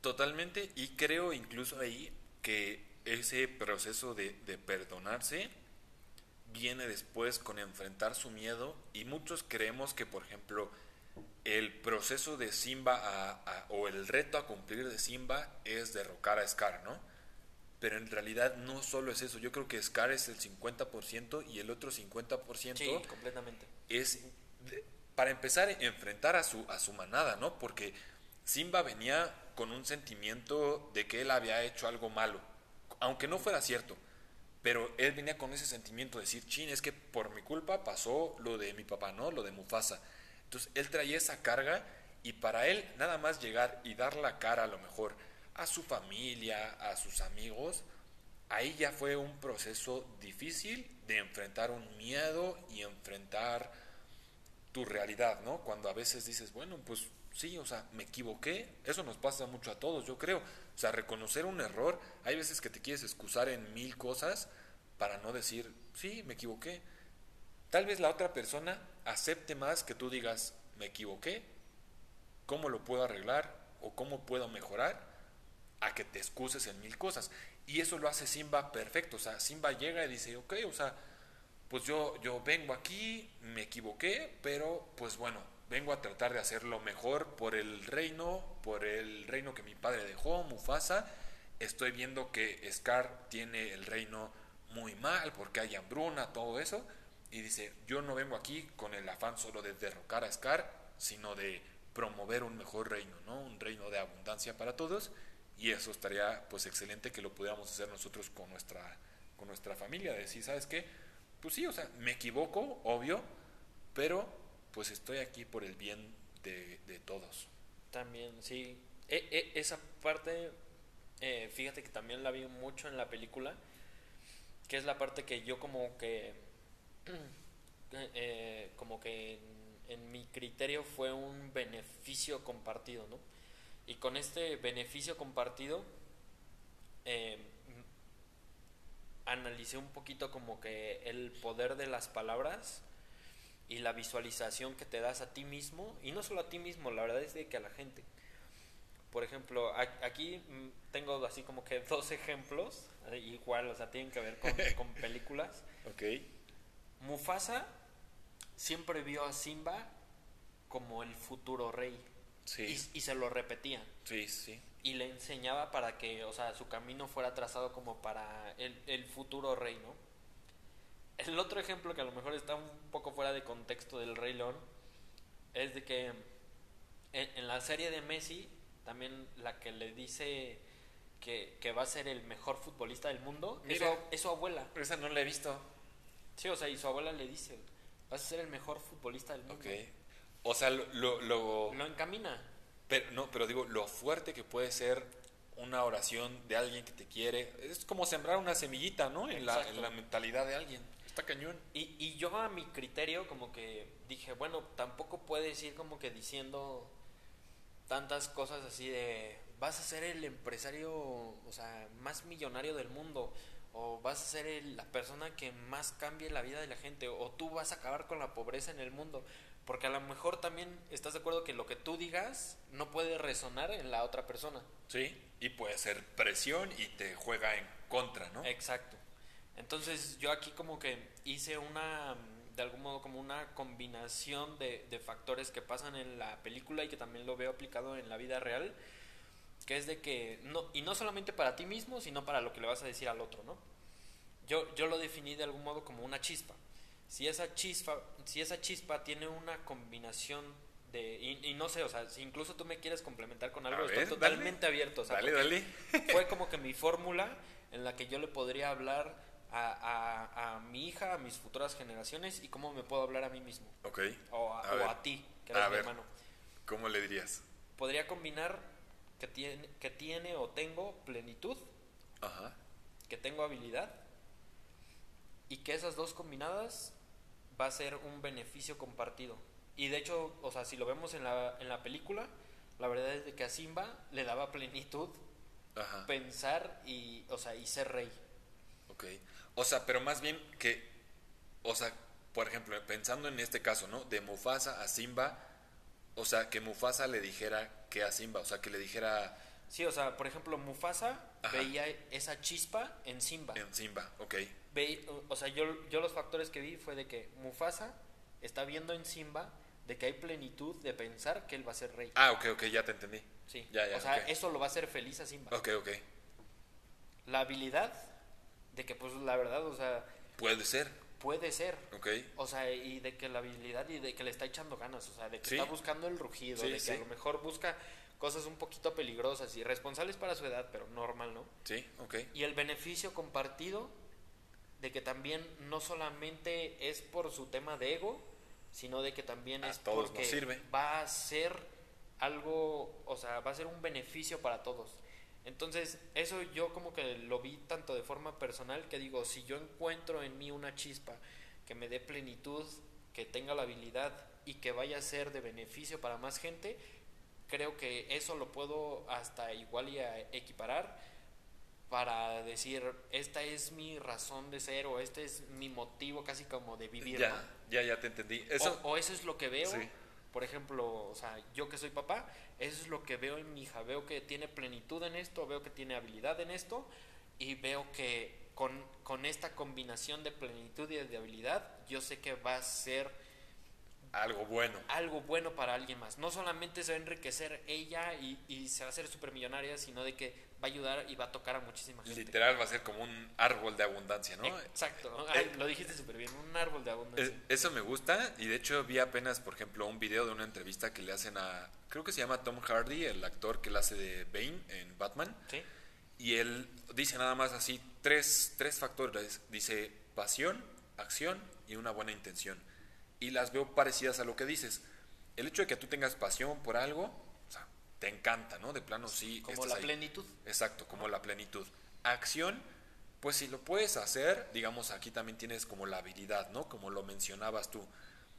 Speaker 1: Totalmente, y creo incluso ahí que ese proceso de, de perdonarse viene después con enfrentar su miedo y muchos creemos que, por ejemplo, el proceso de Simba o el reto a cumplir de Simba es derrocar a Scar, ¿no? Pero en realidad no solo es eso, yo creo que Scar es el 50% y el otro 50%
Speaker 2: completamente.
Speaker 1: es, para empezar, enfrentar a su, a su manada, ¿no? Porque Simba venía con un sentimiento de que él había hecho algo malo, aunque no fuera cierto pero él venía con ese sentimiento de decir, chin, es que por mi culpa pasó lo de mi papá, ¿no? Lo de Mufasa. Entonces él traía esa carga y para él nada más llegar y dar la cara a lo mejor a su familia, a sus amigos, ahí ya fue un proceso difícil de enfrentar un miedo y enfrentar tu realidad, ¿no? Cuando a veces dices, bueno, pues sí, o sea, me equivoqué, eso nos pasa mucho a todos, yo creo. O sea, reconocer un error, hay veces que te quieres excusar en mil cosas para no decir, sí, me equivoqué. Tal vez la otra persona acepte más que tú digas, me equivoqué, cómo lo puedo arreglar o cómo puedo mejorar, a que te excuses en mil cosas. Y eso lo hace Simba perfecto. O sea, Simba llega y dice, ok, o sea, pues yo, yo vengo aquí, me equivoqué, pero pues bueno, vengo a tratar de hacerlo mejor por el reino, por el reino que mi padre dejó, Mufasa. Estoy viendo que Scar tiene el reino muy mal porque hay hambruna, todo eso. Y dice, yo no vengo aquí con el afán solo de derrocar a Scar, sino de promover un mejor reino, ¿no? Un reino de abundancia para todos. Y eso estaría pues excelente que lo pudiéramos hacer nosotros con nuestra, con nuestra familia. Decir, ¿sabes qué? Pues sí, o sea, me equivoco, obvio, pero pues estoy aquí por el bien de, todos.
Speaker 2: También, sí, e- e- esa parte, eh, fíjate que también la vi mucho en la película, que es la parte que yo como que, <clears throat> eh, como que en, mi criterio fue un beneficio compartido, ¿no? Y con este beneficio compartido, eh, analicé un poquito como que el poder de las palabras y la visualización que te das a ti mismo, y no solo a ti mismo, la verdad es de que a la gente. Por ejemplo, aquí mm, tengo así como que <laughs> dos ejemplos, eh, igual, o sea, tienen que ver con, con <laughs> películas.
Speaker 1: Ok.
Speaker 2: Mufasa siempre vio a Simba como el futuro rey.
Speaker 1: Sí.
Speaker 2: Y, y se lo repetía.
Speaker 1: Sí, sí.
Speaker 2: Y le enseñaba para que, o sea, su camino fuera trazado como para el, el futuro rey, ¿no? El otro ejemplo que a lo mejor está un poco fuera de contexto del Rey León es de que en, la serie de Messi, también la que le dice que, que va a ser el mejor futbolista del mundo, es su, es su abuela.
Speaker 1: Pero esa no la he visto.
Speaker 2: Sí, o sea, y su abuela le dice, vas a ser el mejor futbolista del mundo.
Speaker 1: Ok. O sea, lo, lo, lo-
Speaker 2: Lo encamina.
Speaker 1: pero, no, pero digo, lo fuerte que puede ser una oración de alguien que te quiere. Es como sembrar una semillita, ¿no? En la,
Speaker 2: Exacto.
Speaker 1: en la mentalidad de alguien. Está cañón.
Speaker 2: Y, y yo a mi criterio como que dije, bueno, tampoco puedes ir como que diciendo tantas cosas así de, vas a ser el empresario, o sea, más millonario del mundo, o vas a ser el- la persona que más cambie la vida de la gente, o tú vas a acabar con la pobreza en el mundo. Porque a lo mejor también estás de acuerdo que lo que tú digas no puede resonar en la otra persona.
Speaker 1: Sí. Y puede ser presión y te juega en contra, ¿no?
Speaker 2: Exacto. Entonces yo aquí como que hice una, de algún modo como una combinación de, de factores que pasan en la película y que también lo veo aplicado en la vida real, que es de que, no, y no solamente para ti mismo, sino para lo que le vas a decir al otro, ¿no? Yo, yo lo definí de algún modo como una chispa. Si esa chispa, si esa chispa tiene una combinación de, y, y no sé, o sea, si incluso tú me quieres complementar con algo,
Speaker 1: A
Speaker 2: estoy
Speaker 1: ver, dale.
Speaker 2: totalmente abierto. O sea,
Speaker 1: dale, dale.
Speaker 2: fue como que mi fórmula en la que yo le podría hablar a, a- a mi hija, a mis futuras generaciones y cómo me puedo hablar a mí mismo
Speaker 1: Ok.
Speaker 2: o a,
Speaker 1: A
Speaker 2: o ti, que eres mi
Speaker 1: ver.
Speaker 2: hermano.
Speaker 1: ¿Cómo le dirías?
Speaker 2: Podría combinar que tiene, que tiene o tengo plenitud,
Speaker 1: Ajá.
Speaker 2: que tengo habilidad y que esas dos combinadas va a ser un beneficio compartido. Y de hecho, o sea, si lo vemos en la, en la película, la verdad es de que a Simba le daba plenitud
Speaker 1: Ajá.
Speaker 2: pensar y, o sea, y ser rey.
Speaker 1: Ok. O sea, pero más bien que, o sea, por ejemplo, pensando en este caso, ¿no? De Mufasa a Simba, o sea, que Mufasa le dijera que a Simba, o sea, que le dijera
Speaker 2: Sí, o sea, por ejemplo, Mufasa
Speaker 1: Ajá.
Speaker 2: veía esa chispa en Simba.
Speaker 1: en Simba, ok.
Speaker 2: Ve- o sea, yo, yo los factores que vi fue de que Mufasa está viendo en Simba de que hay plenitud de pensar que él va a ser rey.
Speaker 1: Ah, ok, ok, ya te entendí.
Speaker 2: Sí.
Speaker 1: Ya, ya,
Speaker 2: o sea, eso lo va a hacer feliz a Simba.
Speaker 1: Ok, ok.
Speaker 2: La habilidad de que, pues, la verdad, o sea,
Speaker 1: Puede ser,
Speaker 2: puede ser.
Speaker 1: ok.
Speaker 2: O sea, y de que la habilidad y de que le está echando ganas, o sea, de que
Speaker 1: Sí.
Speaker 2: está buscando el rugido,
Speaker 1: Sí,
Speaker 2: de que
Speaker 1: sí.
Speaker 2: a lo mejor busca cosas un poquito peligrosas y responsables para su edad, pero normal, ¿no?
Speaker 1: Sí, ok.
Speaker 2: Y el beneficio compartido de que también no solamente es por su tema de ego, sino de que también
Speaker 1: A
Speaker 2: es
Speaker 1: todos nos
Speaker 2: porque
Speaker 1: sirve.
Speaker 2: va a ser algo, o sea, va a ser un beneficio para todos. Entonces, eso yo como que lo vi tanto de forma personal que digo, si yo encuentro en mí una chispa que me dé plenitud, que tenga la habilidad y que vaya a ser de beneficio para más gente, creo que eso lo puedo hasta igual y a equiparar para decir, esta es mi razón de ser o este es mi motivo casi como de vivir.
Speaker 1: Ya,
Speaker 2: ¿no?
Speaker 1: ya, ya te entendí. Eso,
Speaker 2: O, o eso es lo que veo.
Speaker 1: Sí.
Speaker 2: Por ejemplo, o sea, yo que soy papá, eso es lo que veo en mi hija. Veo que tiene plenitud en esto, veo que tiene habilidad en esto y veo que con, con esta combinación de plenitud y de habilidad, yo sé que va a ser
Speaker 1: algo bueno.
Speaker 2: algo bueno para alguien más. No solamente se va a enriquecer ella y, y se va a hacer supermillonaria, sino de que va a ayudar y va a tocar a muchísima gente.
Speaker 1: Literal va a ser como un árbol de abundancia, ¿no?
Speaker 2: Exacto. Ay, lo dijiste súper bien, un árbol de abundancia.
Speaker 1: Es- eso me gusta y de hecho vi apenas, por ejemplo, un video de una entrevista que le hacen a, creo que se llama Tom Hardy, el actor que le hace de Bane en Batman,
Speaker 2: ¿Sí?
Speaker 1: y él dice nada más así tres, tres factores, dice pasión, acción y una buena intención. Y las veo parecidas a lo que dices. El hecho de que tú tengas pasión por algo, o sea, te encanta, ¿no? De plano sí.
Speaker 2: Como la plenitud.
Speaker 1: Exacto, como la plenitud. Acción, pues si lo puedes hacer, digamos, aquí también tienes como la habilidad, ¿no? Como lo mencionabas tú.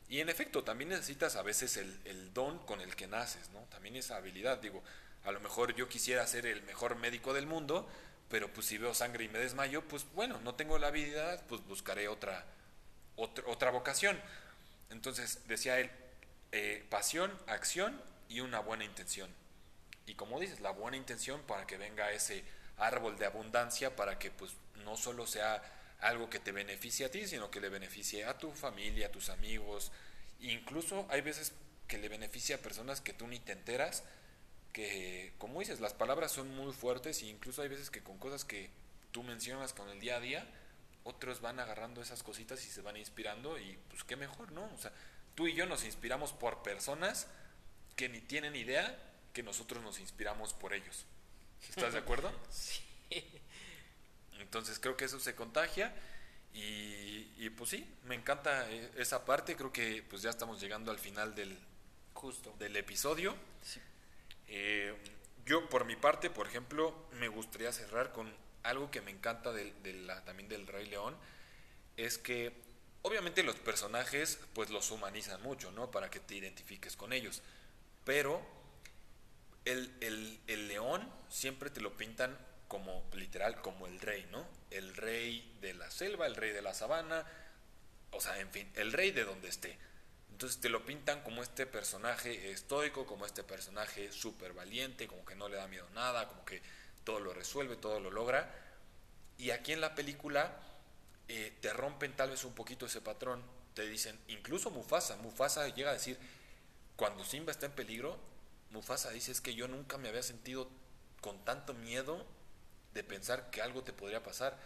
Speaker 1: Y en efecto, también necesitas a veces el, el don con el que naces, ¿no? También esa habilidad, digo, a lo mejor yo quisiera ser el mejor médico del mundo, pero pues si veo sangre y me desmayo, pues bueno, no tengo la habilidad, pues buscaré otra, otra, otra vocación. Entonces, decía él, eh, pasión, acción y una buena intención. Y como dices, la buena intención para que venga ese árbol de abundancia, para que pues no solo sea algo que te beneficie a ti, sino que le beneficie a tu familia, a tus amigos. Incluso hay veces que le beneficia a personas que tú ni te enteras, que como dices, las palabras son muy fuertes e incluso hay veces que con cosas que tú mencionas con el día a día, otros van agarrando esas cositas y se van inspirando y pues qué mejor, ¿no? O sea, tú y yo nos inspiramos por personas que ni tienen idea que nosotros nos inspiramos por ellos. ¿Estás de acuerdo? <laughs>
Speaker 2: sí.
Speaker 1: Entonces creo que eso se contagia y, pues sí, me encanta eh, esa parte. Creo que pues ya estamos llegando al final del,
Speaker 2: Justo.
Speaker 1: del episodio. Eh, yo por mi parte, por ejemplo, me gustaría cerrar con algo que me encanta también del Rey León, es que obviamente los personajes pues los humanizan mucho, ¿no? Para que te identifiques con ellos. Pero el, el, el león siempre te lo pintan como literal como el rey, ¿no? El rey de la selva, el rey de la sabana, o sea, en fin, el rey de donde esté. Entonces te lo pintan como este personaje estoico, como este personaje súper valiente, como que no le da miedo a nada, como que todo lo resuelve, todo lo logra. Y aquí en la película eh, te rompen tal vez un poquito ese patrón. Te dicen, incluso Mufasa, Mufasa llega a decir, cuando Simba está en peligro, Mufasa dice, es que yo nunca me había sentido con tanto miedo de pensar que algo te podría pasar.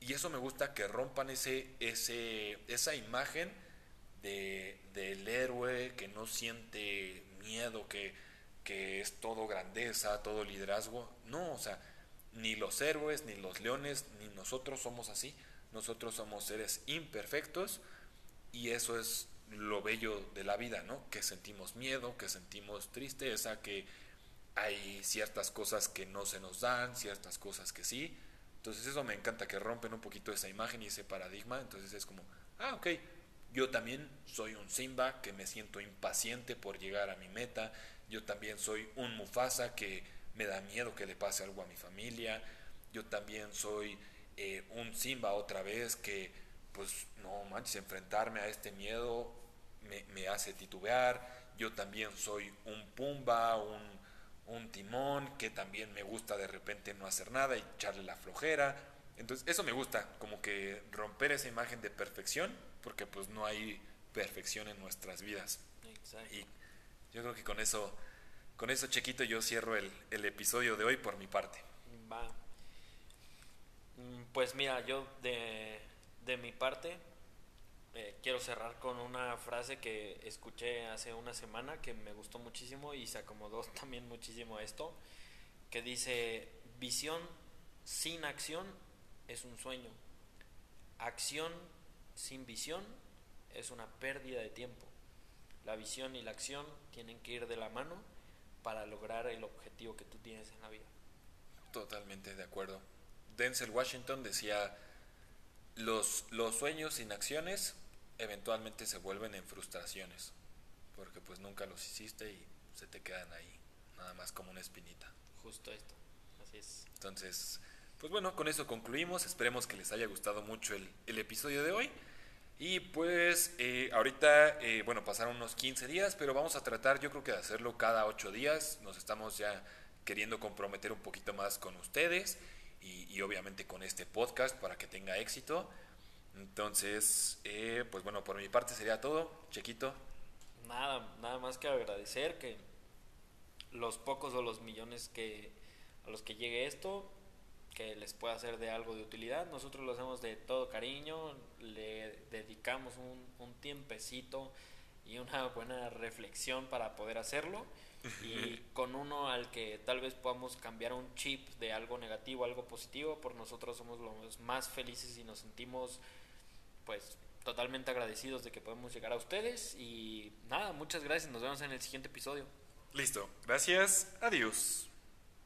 Speaker 1: Y eso me gusta que rompan ese, ese, esa imagen de, del héroe que no siente miedo, que, que es todo grandeza, todo liderazgo. No, o sea, ni los héroes, ni los leones, ni nosotros somos así. Nosotros somos seres imperfectos y eso es lo bello de la vida, ¿no? Que sentimos miedo, que sentimos tristeza, que hay ciertas cosas que no se nos dan, ciertas cosas que sí. Entonces eso me encanta, que rompen un poquito esa imagen y ese paradigma. Entonces es como, ah, ok, yo también soy un Simba que me siento impaciente por llegar a mi meta. Yo también soy un Mufasa que me da miedo que le pase algo a mi familia. Yo también soy eh, un Simba otra vez que, pues, no manches, enfrentarme a este miedo me, me hace titubear. Yo también soy un Pumba, un un timón, que también me gusta de repente no hacer nada y echarle la flojera. Entonces, eso me gusta, como que romper esa imagen de perfección, porque pues no hay perfección en nuestras vidas. Y yo creo que con eso, con eso, Chequito, yo cierro el, el episodio de hoy por mi parte.
Speaker 2: Va. Mm, pues mira, yo de, de mi parte, eh, quiero cerrar con una frase que escuché hace una semana que me gustó muchísimo y se acomodó <laughs> también muchísimo a esto, que dice, visión sin acción es un sueño, acción sin visión es una pérdida de tiempo. La visión y la acción tienen que ir de la mano para lograr el objetivo que tú tienes en la vida.
Speaker 1: Totalmente de acuerdo. Denzel Washington decía, los, los sueños sin acciones eventualmente se vuelven en frustraciones, porque pues nunca los hiciste y se te quedan ahí, nada más como una espinita.
Speaker 2: Justo esto, así es.
Speaker 1: Entonces, pues bueno, con eso concluimos, esperemos que les haya gustado mucho el, el episodio de hoy. Y pues eh, ahorita, eh, bueno, pasaron unos 15 días, pero vamos a tratar yo creo que de hacerlo cada 8 días. Nos estamos ya queriendo comprometer un poquito más con ustedes y, y obviamente con este podcast para que tenga éxito. Entonces, eh, pues bueno, por mi parte sería todo. Chequito.
Speaker 2: Nada, nada más que agradecer que los pocos o los millones que a los que llegue esto, que les pueda ser de algo de utilidad. Nosotros lo hacemos de todo cariño, le dedicamos un, un tiempecito y una buena reflexión para poder hacerlo. <laughs> Y con uno al que tal vez podamos cambiar un chip de algo negativo a algo positivo, por nosotros somos los más felices y nos sentimos pues totalmente agradecidos de que podemos llegar a ustedes y nada, muchas gracias, nos vemos en el siguiente episodio.
Speaker 1: Listo. Gracias. Adiós.